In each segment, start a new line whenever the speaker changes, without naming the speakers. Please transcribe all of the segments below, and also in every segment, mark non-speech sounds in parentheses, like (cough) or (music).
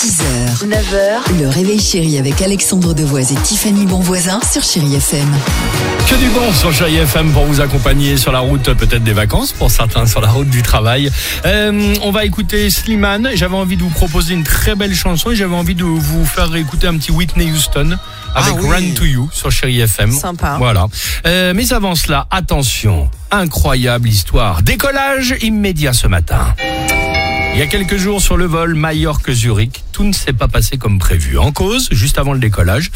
6h, 9h, le réveil chéri avec Alexandre Devoise et Tiffany Bonvoisin sur Chérie FM.
Que du bon sur Chérie FM pour vous accompagner sur la route peut-être des vacances, pour certains sur la route du travail. Euh, on va écouter Slimane. J'avais envie de vous proposer une très belle chanson et j'avais envie de vous faire écouter un petit Whitney Houston avec
Ah oui.
Run to You sur Chérie FM.
Sympa.
Voilà. Euh, mais avant cela, attention, incroyable histoire. Décollage immédiat ce matin. Il y a quelques jours sur le vol Majorque-Zurich, tout ne s'est pas passé comme prévu. En cause, juste avant le décollage,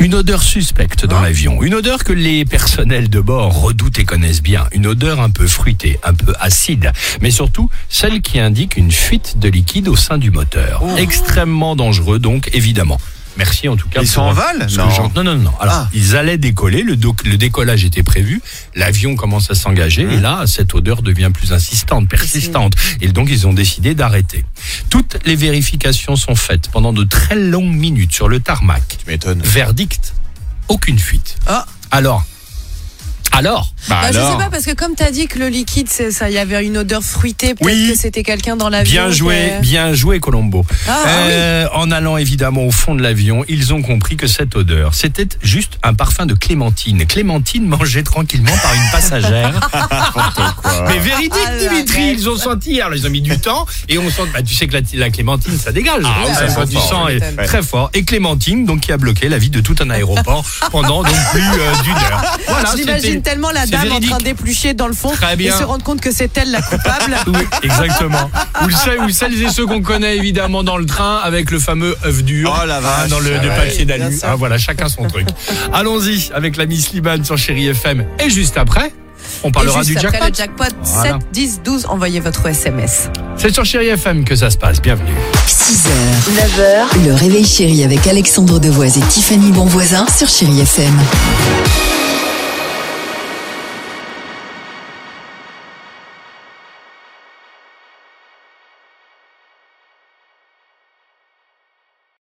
une odeur suspecte dans l'avion. Une odeur que les personnels de bord redoutent et connaissent bien. Une odeur un peu fruitée, un peu acide. Mais surtout, celle qui indique une fuite de liquide au sein du moteur. Extrêmement dangereux donc, évidemment. Merci en tout cas.
Ils sont en
que
Non.
non, non, non. Alors,
Ah.
ils allaient décoller, le, doc- le décollage était prévu, l'avion commence à s'engager,
Mmh.
et là, cette odeur devient plus insistante, persistante. Et donc, ils ont décidé d'arrêter. Toutes les vérifications sont faites pendant de très longues minutes sur le tarmac.
Tu m'étonnes.
Verdict, aucune fuite.
Ah.
Alors Alors
Bah,
Bah, je
alors
sais pas parce que comme t'as dit que le liquide, c'est ça, il y avait une odeur fruitée. Peut-être
Oui.
que c'était quelqu'un dans l'avion.
Bien joué, bien joué Colombo.
Ah,
Euh, En allant évidemment au fond de l'avion, ils ont compris que cette odeur, c'était juste un parfum de clémentine. Clémentine mangée tranquillement par une (laughs) passagère. Mais véridique,
Ah,
Dimitri, ils ont senti. Alors, ils ont mis du temps et on sent. Bah, tu sais que la, la clémentine, ça dégage.
Ah oui,
ça
ça
sent du
fort,
sang
je
très fort. Et Clémentine, donc, qui a bloqué la vie de tout un aéroport pendant donc plus euh, d'une heure. (laughs) Voilà, c'était-
tellement la dame
véridique.
en train d'éplucher dans le fond et se rendre compte que c'est elle la coupable. (laughs)
Oui, exactement. Ou, celles, ou celles et ceux qu'on connaît évidemment dans le train avec le fameux œuf dur
Oh la vache.
hein, dans le de
Ouais,
papier d'alu. Ah, voilà, chacun son truc. Allons-y avec la Miss Liban sur Chéri FM. Et juste après, on parlera
et juste
du
après
jackpot.
le jackpot,
Voilà.
7, 10, 12, envoyez votre SMS.
C'est sur Chéri FM que ça se passe. Bienvenue.
6h, 9h, le réveil chéri avec Alexandre Devoise et Tiffany Bonvoisin sur Chérie FM.